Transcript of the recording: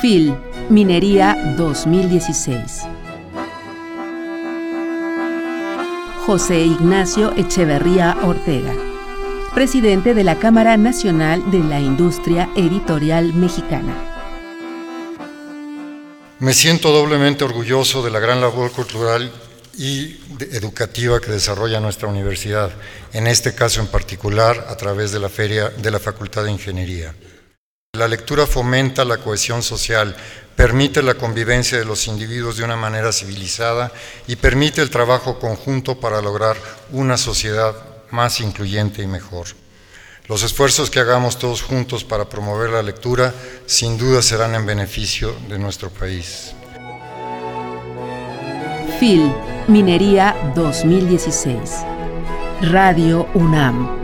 FIL, Minería 2016. José Ignacio Echeverría Ortega, presidente de la Cámara Nacional de la Industria Editorial Mexicana. Me siento doblemente orgulloso de la gran labor cultural y educativa que desarrolla nuestra universidad, en este caso en particular a través de la feria de la Facultad de Ingeniería. La lectura fomenta la cohesión social, permite la convivencia de los individuos de una manera civilizada y permite el trabajo conjunto para lograr una sociedad más incluyente y mejor. Los esfuerzos que hagamos todos juntos para promover la lectura sin duda serán en beneficio de nuestro país. FIL, Minería 2016. Radio UNAM.